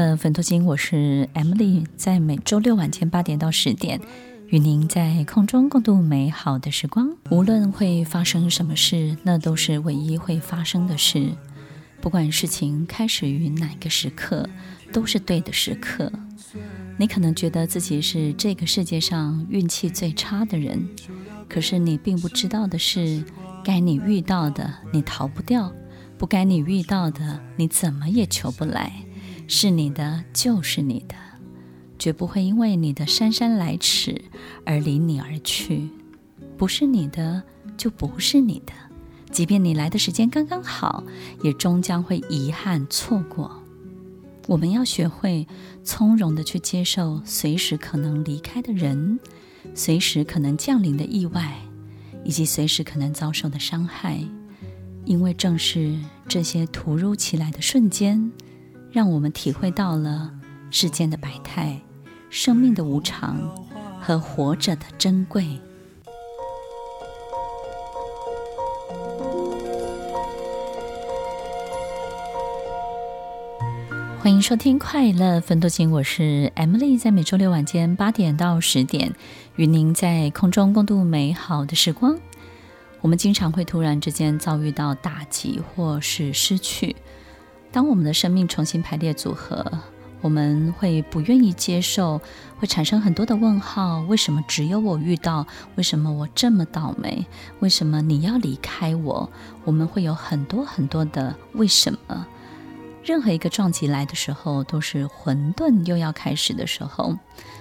听快乐分多金，我是 Emily，在每周六晚间八点到十点，与您在空中共度美好的时光。无论会发生什么事，那都是唯一会发生的事。不管事情开始于哪个时刻，都是对的时刻。你可能觉得自己是这个世界上运气最差的人，可是你并不知道的是，该你遇到的，你逃不掉。不该你遇到的，你怎么也求不来。是你的就是你的，绝不会因为你的姗姗来迟而离你而去。不是你的就不是你的，即便你来的时间刚刚好，也终将会遗憾错过。我们要学会从容地去接受随时可能离开的人，随时可能降临的意外，以及随时可能遭受的伤害。因为正是这些突如其来的瞬间，让我们体会到了世间的百态、生命的无常和活着的珍贵。欢迎收听《快乐分多金》，我是 Emily，在每周六晚间八点到十点，与您在空中共度美好的时光。我们经常会突然之间遭遇到打击或是失去。当我们的生命重新排列组合，我们会不愿意接受，会产生很多的问号：为什么只有我遇到？为什么我这么倒霉？为什么你要离开我？我们会有很多很多的为什么。任何一个撞击来的时候，都是混沌又要开始的时候。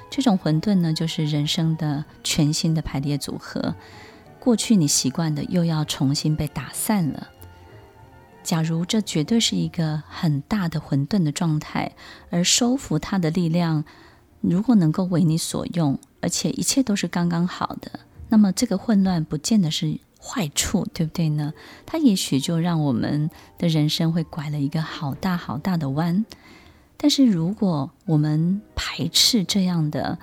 这种混沌呢，就是人生的全新的排列组合。过去你习惯的又要重新被打散了。假如这绝对是一个很大的混沌的状态，而收服它的力量，如果能够为你所用，而且一切都是刚刚好的，那么这个混乱不见得是坏处，对不对呢？它也许就让我们的人生会拐了一个好大好大的弯。但是如果我们排斥这样的，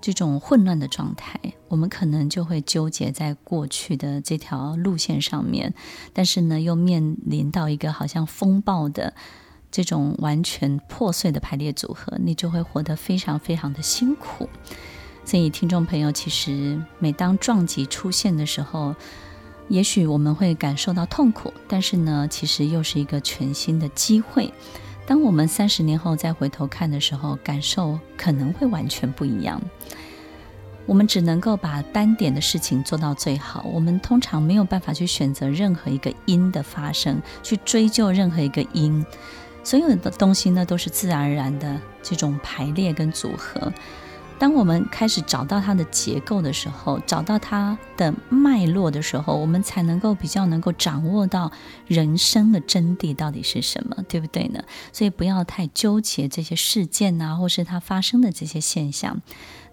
这种混乱的状态，我们可能就会纠结在过去的这条路线上面，但是呢，又面临到一个好像风暴的这种完全破碎的排列组合，你就会活得非常非常的辛苦。所以，听众朋友，其实每当撞击出现的时候，也许我们会感受到痛苦，但是呢，其实又是一个全新的机会。当我们三十年后再回头看的时候，感受可能会完全不一样。我们只能够把单点的事情做到最好。我们通常没有办法去选择任何一个因的发生，去追究任何一个因。所有的东西呢，都是自然而然的这种排列跟组合。当我们开始找到它的结构的时候，找到它的脉络的时候，我们才能够比较能够掌握到人生的真谛到底是什么，对不对呢？所以不要太纠结这些事件啊，或是它发生的这些现象。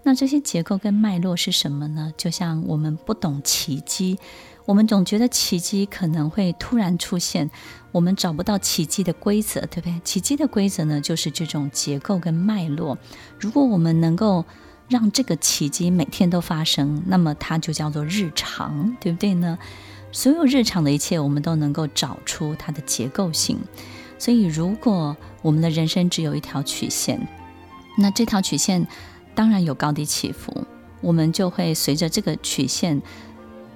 那这些结构跟脉络是什么呢？就像我们不懂奇迹。我们总觉得奇迹可能会突然出现，我们找不到奇迹的规则，对不对？奇迹的规则呢，就是这种结构跟脉络。如果我们能够让这个奇迹每天都发生，那么它就叫做日常，对不对呢？所有日常的一切，我们都能够找出它的结构性。所以，如果我们的人生只有一条曲线，那这条曲线当然有高低起伏，我们就会随着这个曲线。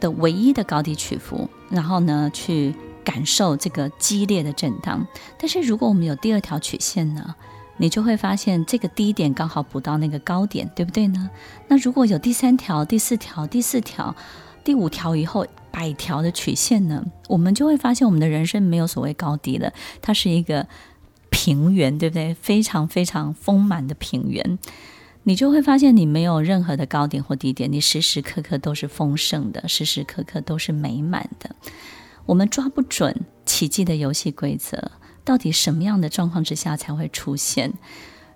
的唯一的高低起伏，然后呢，去感受这个激烈的震荡。但是如果我们有第二条曲线呢，你就会发现这个低点刚好补到那个高点，对不对呢？那如果有第三条、第四条、第四条、第五条以后百条的曲线呢，我们就会发现我们的人生没有所谓高低了，它是一个平原，对不对？非常非常丰满的平原。你就会发现你没有任何的高点或低点，你时时刻刻都是丰盛的，时时刻刻都是美满的。我们抓不准奇迹的游戏规则，到底什么样的状况之下才会出现？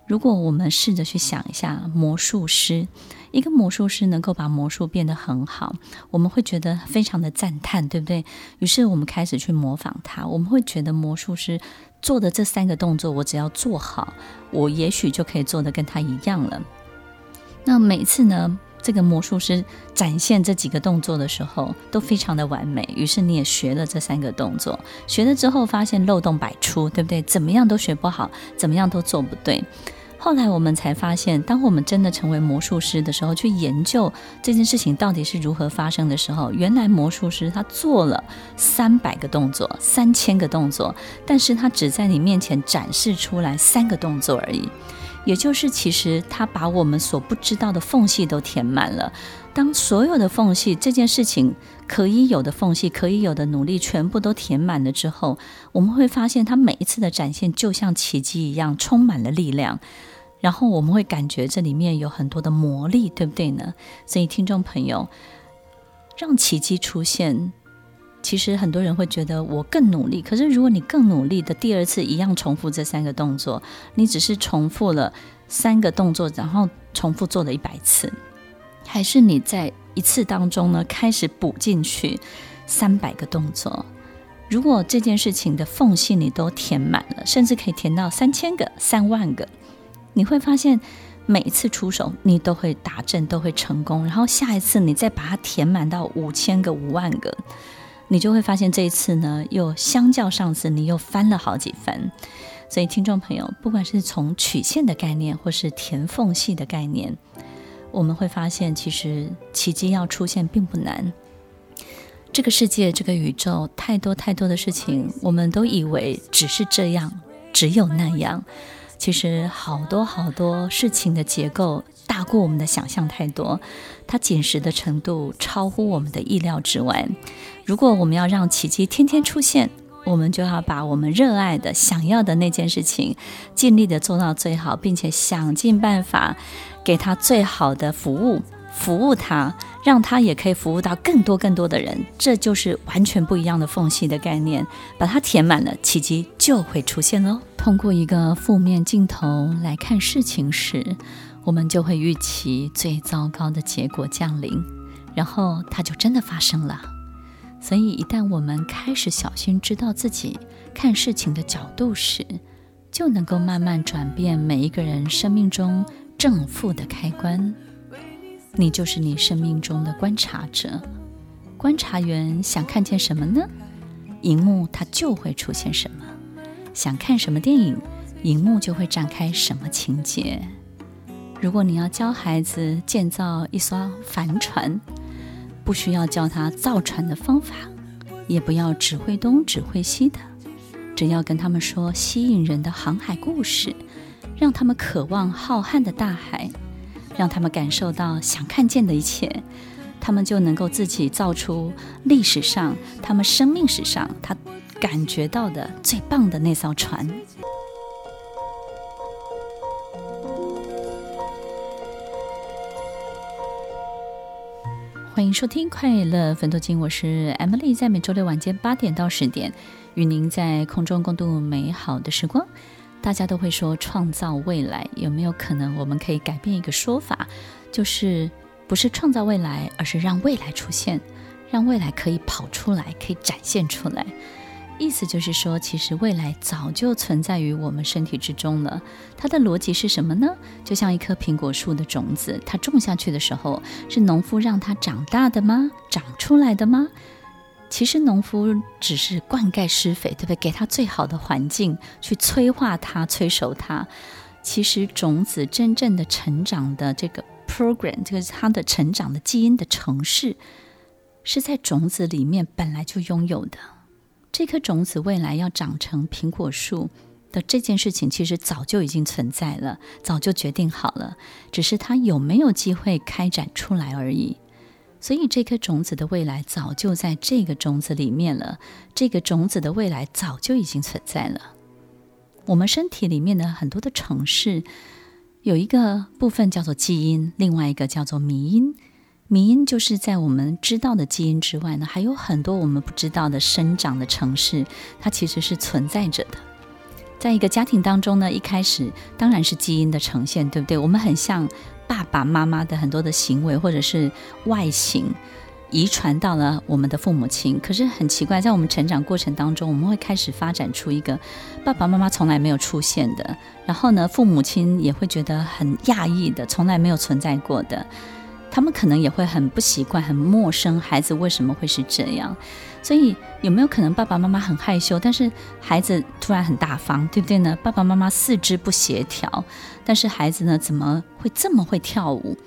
如果我们试着去想一下，魔术师，一个魔术师能够把魔术变得很好，我们会觉得非常的赞叹，对不对？于是我们开始去模仿他，我们会觉得魔术师做的这三个动作，我只要做好，我也许就可以做得跟他一样了。那每次呢，这个魔术师展现这几个动作的时候，都非常的完美。于是你也学了这三个动作，学了之后发现漏洞百出，对不对？怎么样都学不好，怎么样都做不对。后来我们才发现，当我们真的成为魔术师的时候，去研究这件事情到底是如何发生的时候，原来魔术师他做了三百个动作，三千个动作，但是他只在你面前展示出来三个动作而已。也就是，其实他把我们所不知道的缝隙都填满了。当所有的缝隙，这件事情可以有的缝隙，可以有的努力，全部都填满了之后，我们会发现，他每一次的展现就像奇迹一样，充满了力量。然后我们会感觉这里面有很多的魔力，对不对呢？所以，听众朋友，让奇迹出现。其实很多人会觉得我更努力，可是如果你更努力的第二次一样重复这三个动作，你只是重复了三个动作，然后重复做了一百次，还是你在一次当中呢开始补进去三百个动作？如果这件事情的缝隙你都填满了，甚至可以填到三千个、三万个，你会发现每一次出手你都会打正，都会成功，然后下一次你再把它填满到五千个、五万个。你就会发现这一次呢，又相较上次，你又翻了好几番。所以，听众朋友，不管是从曲线的概念，或是填缝隙的概念，我们会发现，其实奇迹要出现并不难。这个世界，这个宇宙，太多太多的事情，我们都以为只是这样，只有那样。其实，好多好多事情的结构大过我们的想象太多，它紧实的程度超乎我们的意料之外。如果我们要让奇迹天天出现，我们就要把我们热爱的、想要的那件事情，尽力的做到最好，并且想尽办法给他最好的服务，服务他，让他也可以服务到更多更多的人。这就是完全不一样的缝隙的概念，把它填满了，奇迹就会出现喽。通过一个负面镜头来看事情时，我们就会预期最糟糕的结果降临，然后它就真的发生了。所以，一旦我们开始小心知道自己看事情的角度时，就能够慢慢转变每一个人生命中正负的开关。你就是你生命中的观察者，观察员想看见什么呢？荧幕它就会出现什么。想看什么电影，荧幕就会展开什么情节。如果你要教孩子建造一艘帆船，不需要教他造船的方法，也不要指挥东指挥西的，只要跟他们说吸引人的航海故事，让他们渴望浩瀚的大海，让他们感受到想看见的一切，他们就能够自己造出历史上、他们生命史上他感觉到的最棒的那艘船。欢迎收听《快乐粉多金》，我是 Emily，在每周六晚间八点到十点，与您在空中共度美好的时光。大家都会说创造未来，有没有可能我们可以改变一个说法，就是不是创造未来，而是让未来出现，让未来可以跑出来，可以展现出来。意思就是说，其实未来早就存在于我们身体之中了。它的逻辑是什么呢？就像一棵苹果树的种子，它种下去的时候，是农夫让它长大的吗？长出来的吗？其实农夫只是灌溉施肥，对不对？给它最好的环境，去催化它、催熟它。其实种子真正的成长的这个 program，这个它的成长的基因的程式，是在种子里面本来就拥有的。这颗种子未来要长成苹果树的这件事情，其实早就已经存在了，早就决定好了，只是它有没有机会开展出来而已。所以，这颗种子的未来早就在这个种子里面了，这个种子的未来早就已经存在了。我们身体里面的很多的城市，有一个部分叫做基因，另外一个叫做迷因。迷因就是在我们知道的基因之外呢，还有很多我们不知道的生长的城市，它其实是存在着的。在一个家庭当中呢，一开始当然是基因的呈现，对不对？我们很像爸爸妈妈的很多的行为或者是外形。遗传到了我们的父母亲，可是很奇怪，在我们成长过程当中，我们会开始发展出一个爸爸妈妈从来没有出现的，然后呢，父母亲也会觉得很讶异的，从来没有存在过的，他们可能也会很不习惯、很陌生，孩子为什么会是这样？所以有没有可能爸爸妈妈很害羞，但是孩子突然很大方，对不对呢？爸爸妈妈四肢不协调，但是孩子呢，怎么会这么会跳舞？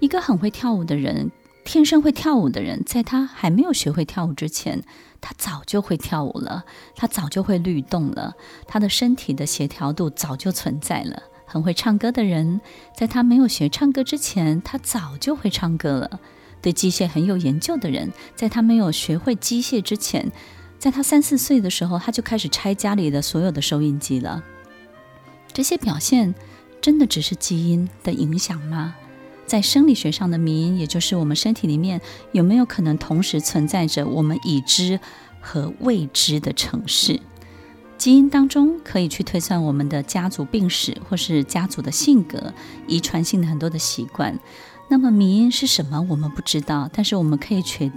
一个很会跳舞的人。天生会跳舞的人，在他还没有学会跳舞之前，他早就会跳舞了，他早就会律动了，他的身体的协调度早就存在了。很会唱歌的人，在他没有学唱歌之前，他早就会唱歌了。对机械很有研究的人，在他没有学会机械之前，在他三四岁的时候，他就开始拆家里的所有的收音机了。这些表现真的只是基因的影响吗？在生理学上的迷因，也就是我们身体里面有没有可能同时存在着我们已知和未知的城市？基因当中可以去推算我们的家族病史，或是家族的性格、遗传性的很多的习惯。那么迷因是什么？我们不知道，但是我们可以确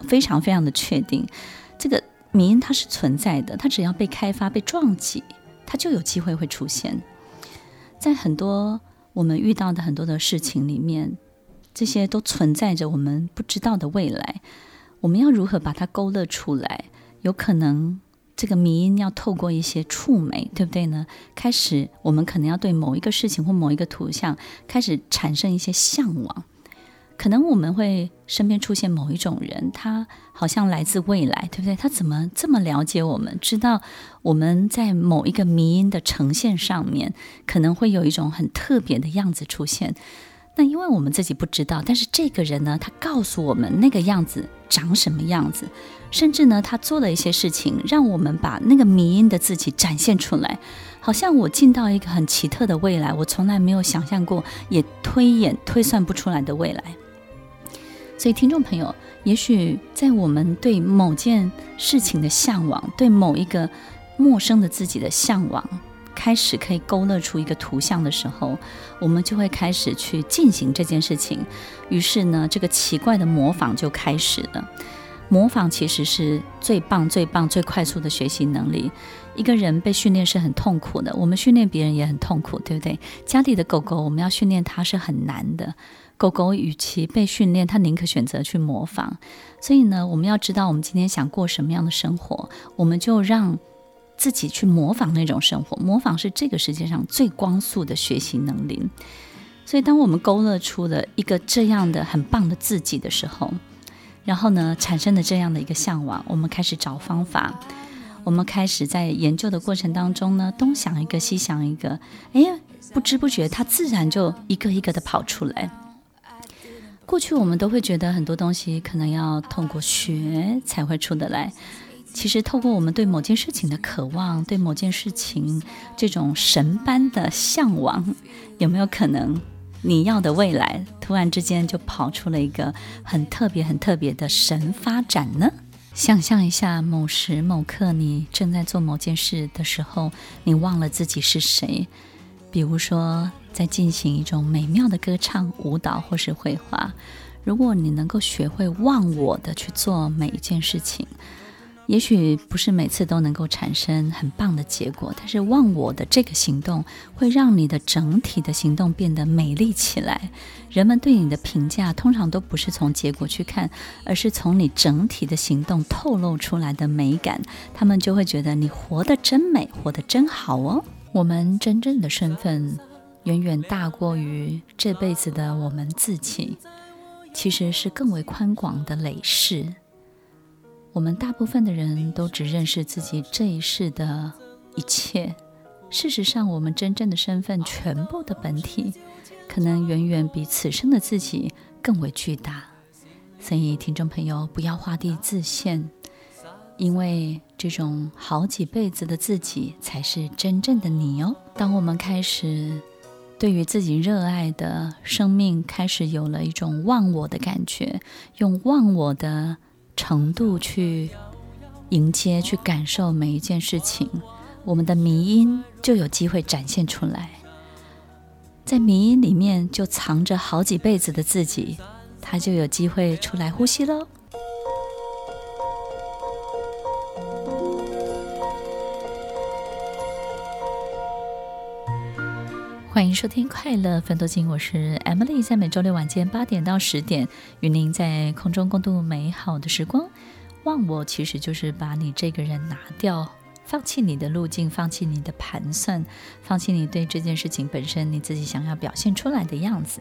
非常非常的确定，这个迷因它是存在的。它只要被开发、被撞击，它就有机会会出现在很多。我们遇到的很多的事情里面，这些都存在着我们不知道的未来。我们要如何把它勾勒出来？有可能这个迷因要透过一些触媒，对不对呢？开始，我们可能要对某一个事情或某一个图像开始产生一些向往。可能我们会身边出现某一种人，他好像来自未来，对不对？他怎么这么了解我们？知道我们在某一个迷因的呈现上面，可能会有一种很特别的样子出现。那因为我们自己不知道，但是这个人呢，他告诉我们那个样子长什么样子，甚至呢，他做了一些事情，让我们把那个迷因的自己展现出来。好像我进到一个很奇特的未来，我从来没有想象过，也推演推算不出来的未来。所以，听众朋友，也许在我们对某件事情的向往，对某一个陌生的自己的向往，开始可以勾勒出一个图像的时候，我们就会开始去进行这件事情。于是呢，这个奇怪的模仿就开始了。模仿其实是最棒、最棒、最快速的学习能力。一个人被训练是很痛苦的，我们训练别人也很痛苦，对不对？家里的狗狗，我们要训练它是很难的。狗狗与其被训练，它宁可选择去模仿。所以呢，我们要知道我们今天想过什么样的生活，我们就让自己去模仿那种生活。模仿是这个世界上最光速的学习能力。所以，当我们勾勒出了一个这样的很棒的自己的时候，然后呢，产生了这样的一个向往，我们开始找方法。我们开始在研究的过程当中呢，东想一个，西想一个，哎呀，不知不觉它自然就一个一个的跑出来。过去我们都会觉得很多东西可能要通过学才会出得来，其实透过我们对某件事情的渴望，对某件事情这种神般的向往，有没有可能你要的未来突然之间就跑出了一个很特别、很特别的神发展呢？想象一下，某时某刻你正在做某件事的时候，你忘了自己是谁，比如说。在进行一种美妙的歌唱、舞蹈或是绘画。如果你能够学会忘我的去做每一件事情，也许不是每次都能够产生很棒的结果，但是忘我的这个行动会让你的整体的行动变得美丽起来。人们对你的评价通常都不是从结果去看，而是从你整体的行动透露出来的美感。他们就会觉得你活得真美，活得真好哦。我们真正的身份。远远大过于这辈子的我们自己，其实是更为宽广的累世。我们大部分的人都只认识自己这一世的一切，事实上，我们真正的身份、全部的本体，可能远远比此生的自己更为巨大。所以，听众朋友，不要画地自限，因为这种好几辈子的自己才是真正的你哦。当我们开始。对于自己热爱的生命开始有了一种忘我的感觉，用忘我的程度去迎接、去感受每一件事情，我们的迷因就有机会展现出来。在迷因里面就藏着好几辈子的自己，他就有机会出来呼吸喽。欢迎收听《快乐分多金》，我是 Emily，在每周六晚间八点到十点，与您在空中共度美好的时光。忘我其实就是把你这个人拿掉。放弃你的路径，放弃你的盘算，放弃你对这件事情本身你自己想要表现出来的样子。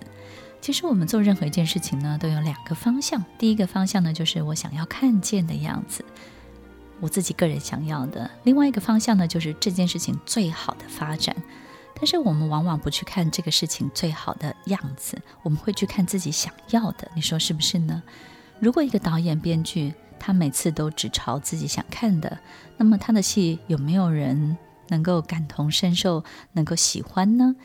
其实我们做任何一件事情呢，都有两个方向。第一个方向呢，就是我想要看见的样子，我自己个人想要的；另外一个方向呢，就是这件事情最好的发展。但是我们往往不去看这个事情最好的样子，我们会去看自己想要的。你说是不是呢？如果一个导演、编剧，他每次都只朝自己想看的，那么他的戏有没有人能够感同身受，能够喜欢呢？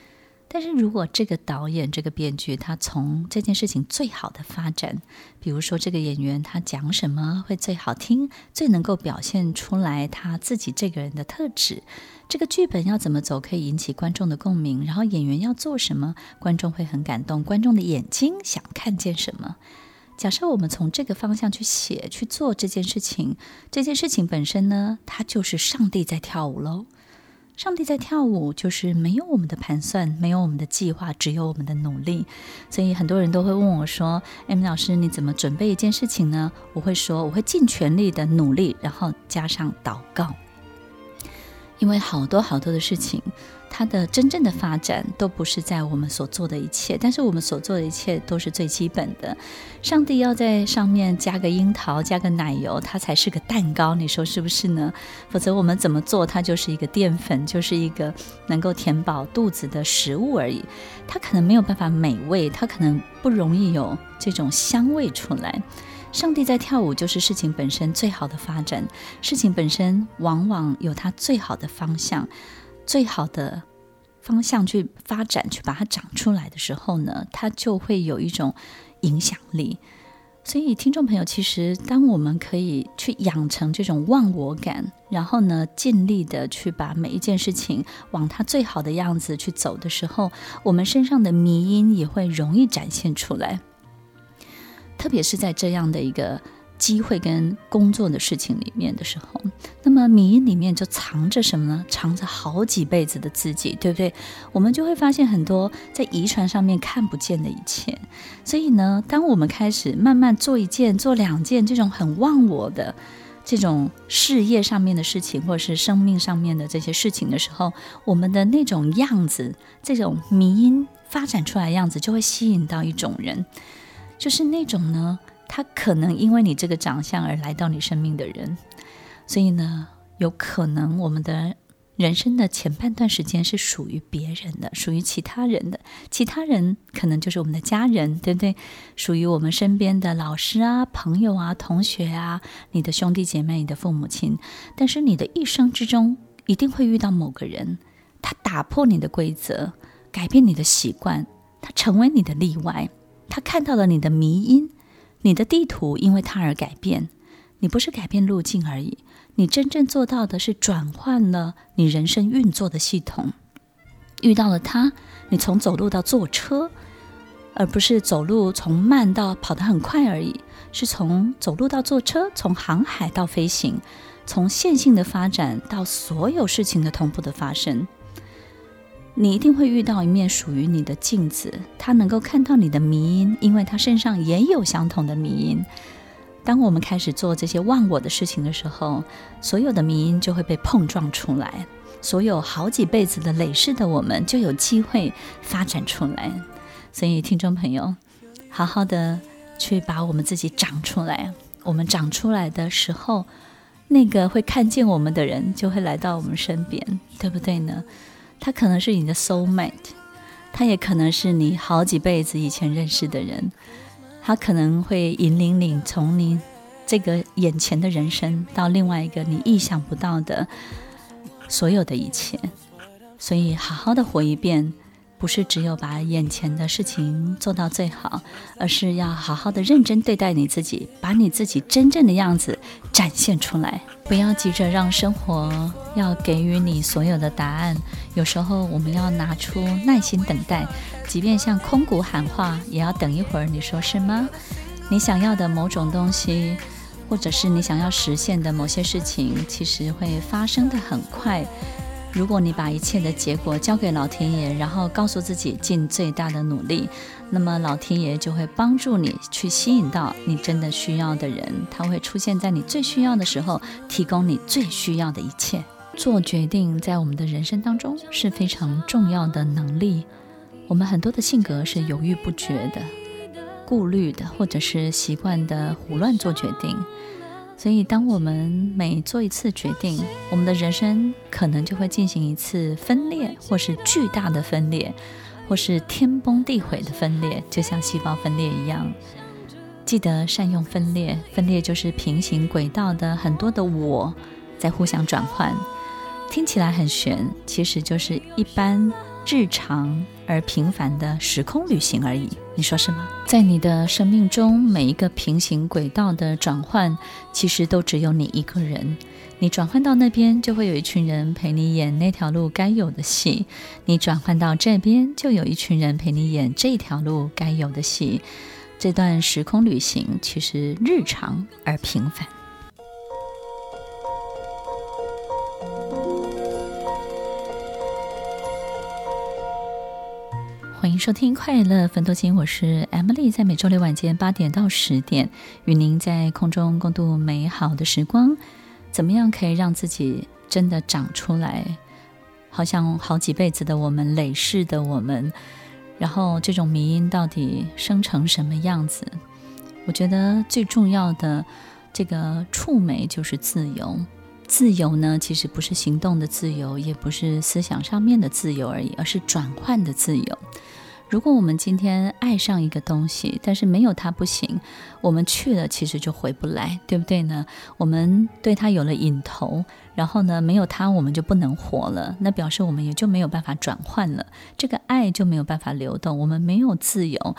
但是如果这个导演、这个编剧，他从这件事情最好的发展，比如说这个演员他讲什么会最好听，最能够表现出来他自己这个人的特质，这个剧本要怎么走可以引起观众的共鸣，然后演员要做什么，观众会很感动，观众的眼睛想看见什么。假设我们从这个方向去写、去做这件事情，这件事情本身呢，它就是上帝在跳舞喽。上帝在跳舞，就是没有我们的盘算，没有我们的计划，只有我们的努力。所以很多人都会问我说：“Emily 老师，你怎么准备一件事情呢？”我会说：“我会尽全力的努力，然后加上祷告。”因为好多好多的事情，它的真正的发展都不是在我们所做的一切，但是我们所做的一切都是最基本的。上帝要在上面加个樱桃，加个奶油，它才是个蛋糕，你说是不是呢？否则我们怎么做，它就是一个淀粉，就是一个能够填饱肚子的食物而已。它可能没有办法美味，它可能不容易有这种香味出来。上帝在跳舞，就是事情本身最好的发展。事情本身往往有它最好的方向，最好的方向去发展，去把它长出来的时候呢，它就会有一种影响力。所以，听众朋友，其实当我们可以去养成这种忘我感，然后呢，尽力的去把每一件事情往它最好的样子去走的时候，我们身上的迷因也会容易展现出来。特别是在这样的一个机会跟工作的事情里面的时候，那么迷因里面就藏着什么呢？藏着好几辈子的自己，对不对？我们就会发现很多在遗传上面看不见的一切。所以呢，当我们开始慢慢做一件、做两件这种很忘我的这种事业上面的事情，或者是生命上面的这些事情的时候，我们的那种样子，这种迷因发展出来的样子，就会吸引到一种人。就是那种呢，他可能因为你这个长相而来到你生命的人，所以呢，有可能我们的人生的前半段时间是属于别人的，属于其他人的，其他人可能就是我们的家人，对不对？属于我们身边的老师啊、朋友啊、同学啊、你的兄弟姐妹、你的父母亲。但是你的一生之中，一定会遇到某个人，他打破你的规则，改变你的习惯，他成为你的例外。他看到了你的迷因，你的地图因为他而改变。你不是改变路径而已，你真正做到的是转换了你人生运作的系统。遇到了他，你从走路到坐车，而不是走路从慢到跑得很快而已，是从走路到坐车，从航海到飞行，从线性的发展到所有事情的同步的发生。你一定会遇到一面属于你的镜子，它能够看到你的迷因，因为它身上也有相同的迷因。当我们开始做这些忘我的事情的时候，所有的迷因就会被碰撞出来，所有好几辈子的累世的我们就有机会发展出来。所以，听众朋友，好好的去把我们自己长出来。我们长出来的时候，那个会看见我们的人就会来到我们身边，对不对呢？他可能是你的 soul mate，他也可能是你好几辈子以前认识的人，他可能会引领你从你这个眼前的人生到另外一个你意想不到的所有的一切。所以，好好的活一遍，不是只有把眼前的事情做到最好，而是要好好的认真对待你自己，把你自己真正的样子展现出来。不要急着让生活要给予你所有的答案，有时候我们要拿出耐心等待，即便向空谷喊话，也要等一会儿。你说是吗？你想要的某种东西，或者是你想要实现的某些事情，其实会发生的很快。如果你把一切的结果交给老天爷，然后告诉自己尽最大的努力，那么老天爷就会帮助你去吸引到你真的需要的人，他会出现在你最需要的时候，提供你最需要的一切。做决定在我们的人生当中是非常重要的能力。我们很多的性格是犹豫不决的、顾虑的，或者是习惯的胡乱做决定。所以，当我们每做一次决定，我们的人生可能就会进行一次分裂，或是巨大的分裂，或是天崩地毁的分裂，就像细胞分裂一样。记得善用分裂，分裂就是平行轨道的很多的我在互相转换。听起来很玄，其实就是一般。日常而平凡的时空旅行而已，你说是吗？在你的生命中，每一个平行轨道的转换，其实都只有你一个人。你转换到那边，就会有一群人陪你演那条路该有的戏；你转换到这边，就有一群人陪你演这条路该有的戏。这段时空旅行其实日常而平凡。欢迎收听《快乐分多金》，我是 Emily，在每周六晚间八点到十点，与您在空中共度美好的时光。怎么样可以让自己真的长出来？好像好几辈子的我们，累世的我们，然后这种迷因到底生成什么样子？我觉得最重要的这个触媒就是自由。自由呢，其实不是行动的自由，也不是思想上面的自由而已，而是转换的自由。如果我们今天爱上一个东西，但是没有它不行，我们去了其实就回不来，对不对呢？我们对它有了瘾头，然后呢，没有它我们就不能活了，那表示我们也就没有办法转换了，这个爱就没有办法流动，我们没有自由。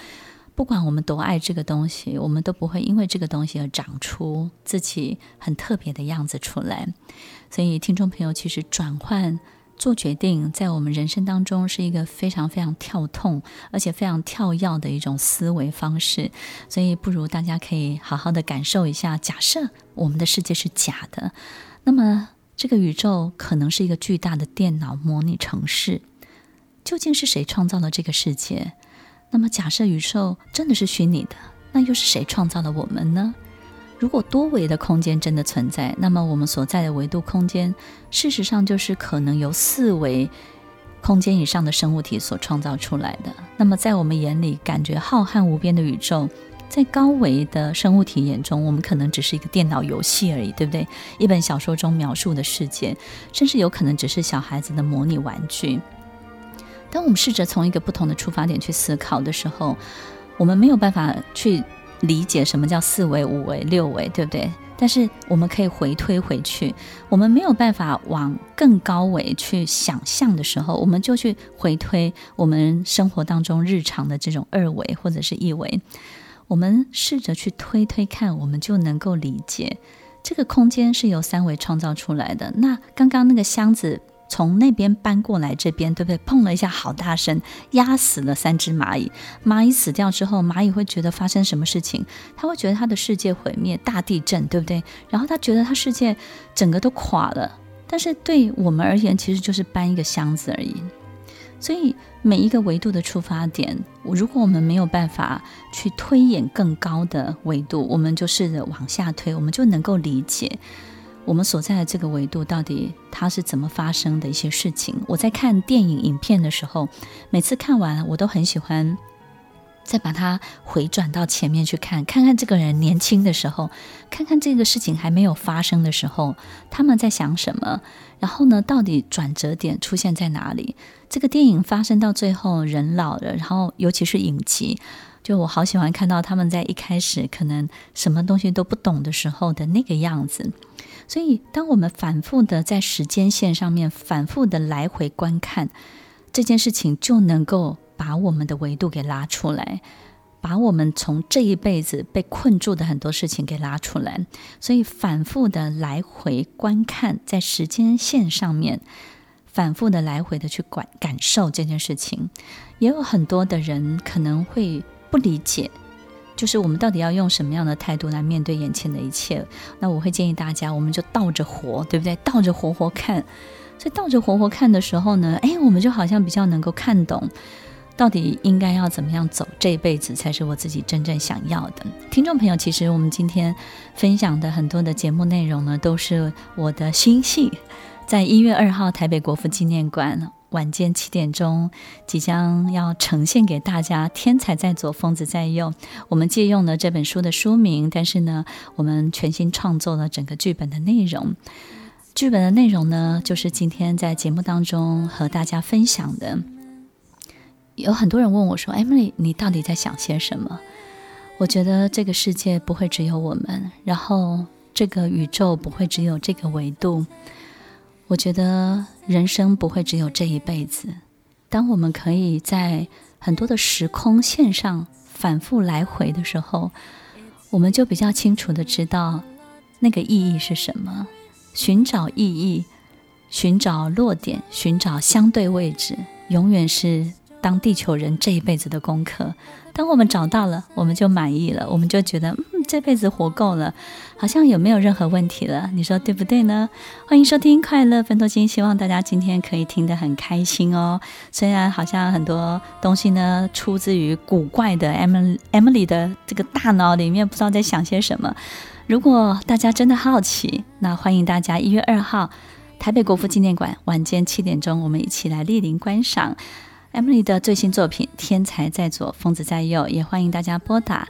不管我们多爱这个东西，我们都不会因为这个东西而长出自己很特别的样子出来。所以，听众朋友，其实转换。做决定在我们人生当中是一个非常非常跳痛，而且非常跳跃的一种思维方式，所以不如大家可以好好的感受一下。假设我们的世界是假的，那么这个宇宙可能是一个巨大的电脑模拟城市。究竟是谁创造了这个世界？那么假设宇宙真的是虚拟的，那又是谁创造了我们呢？如果多维的空间真的存在，那么我们所在的维度空间，事实上就是可能由四维空间以上的生物体所创造出来的。那么在我们眼里，感觉浩瀚无边的宇宙，在高维的生物体眼中，我们可能只是一个电脑游戏而已，对不对？一本小说中描述的世界，甚至有可能只是小孩子的模拟玩具。当我们试着从一个不同的出发点去思考的时候，我们没有办法去。理解什么叫四维、五维、六维，对不对？但是我们可以回推回去，我们没有办法往更高维去想象的时候，我们就去回推我们生活当中日常的这种二维或者是一维，我们试着去推推看，我们就能够理解这个空间是由三维创造出来的。那刚刚那个箱子。从那边搬过来这边，对不对？碰了一下，好大声，压死了三只蚂蚁。蚂蚁死掉之后，蚂蚁会觉得发生什么事情？他会觉得他的世界毁灭，大地震，对不对？然后他觉得他世界整个都垮了。但是对我们而言，其实就是搬一个箱子而已。所以每一个维度的出发点，如果我们没有办法去推演更高的维度，我们就试着往下推，我们就能够理解。我们所在的这个维度到底它是怎么发生的一些事情？我在看电影影片的时候，每次看完我都很喜欢再把它回转到前面去看，看看这个人年轻的时候，看看这个事情还没有发生的时候，他们在想什么？然后呢，到底转折点出现在哪里？这个电影发生到最后，人老了，然后尤其是影集，就我好喜欢看到他们在一开始可能什么东西都不懂的时候的那个样子。所以，当我们反复的在时间线上面反复的来回观看，这件事情就能够把我们的维度给拉出来，把我们从这一辈子被困住的很多事情给拉出来。所以反复的来回观看，在时间线上面，反复的来回的去感感受这件事情，也有很多的人可能会不理解，就是我们到底要用什么样的态度来面对眼前的一切？那我会建议大家，我们就倒着活，对不对？倒着活活看。所以倒着活活看的时候呢，哎，我们就好像比较能够看懂，到底应该要怎么样走这一辈子才是我自己真正想要的。听众朋友，其实我们今天分享的很多的节目内容呢，都是我的心系，在一月二号台北国父纪念馆晚间七点钟即将要呈现给大家。天才在左，疯子在右。我们借用了这本书的书名，但是呢，我们全新创作了整个剧本的内容。剧本的内容呢，就是今天在节目当中和大家分享的。有很多人问我说：“Emily，你到底在想些什么？”我觉得这个世界不会只有我们，然后这个宇宙不会只有这个维度。我觉得人生不会只有这一辈子。当我们可以在很多的时空线上反复来回的时候，我们就比较清楚地知道那个意义是什么。寻找意义，寻找落点，寻找相对位置，永远是当地球人这一辈子的功课。当我们找到了，我们就满意了，我们就觉得，嗯，这辈子活够了，好像有没有任何问题了？你说对不对呢？欢迎收听《快乐分多金》，希望大家今天可以听得很开心哦。虽然好像很多东西呢，出自于古怪的 Emily Emily 的这个大脑里面，不知道在想些什么。如果大家真的好奇，那欢迎大家一月二号台北国父纪念馆晚间七点钟，我们一起来莅临观赏 Emily 的最新作品《天才在左，疯子在右》。也欢迎大家拨打